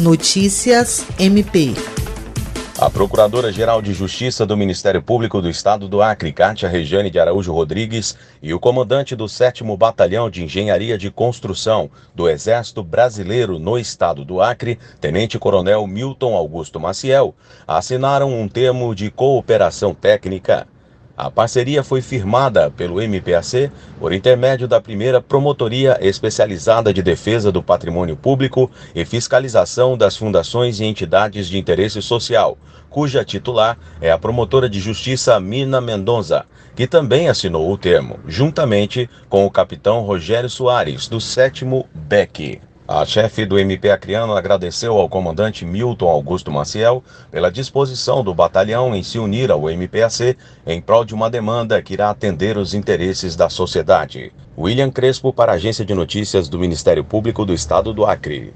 Notícias MP. A Procuradora-Geral de Justiça do Ministério Público do Estado do Acre, Cátia Regiane de Araújo Rodrigues, e o comandante do 7 Batalhão de Engenharia de Construção do Exército Brasileiro no Estado do Acre, Tenente-Coronel Milton Augusto Maciel, assinaram um termo de cooperação técnica a parceria foi firmada pelo MPAC por intermédio da primeira Promotoria Especializada de Defesa do Patrimônio Público e Fiscalização das Fundações e Entidades de Interesse Social, cuja titular é a promotora de justiça Mina Mendonça, que também assinou o termo, juntamente com o capitão Rogério Soares, do 7 BEC. A chefe do MP Acreano agradeceu ao comandante Milton Augusto Maciel pela disposição do batalhão em se unir ao MPAC em prol de uma demanda que irá atender os interesses da sociedade. William Crespo para a Agência de Notícias do Ministério Público do Estado do Acre.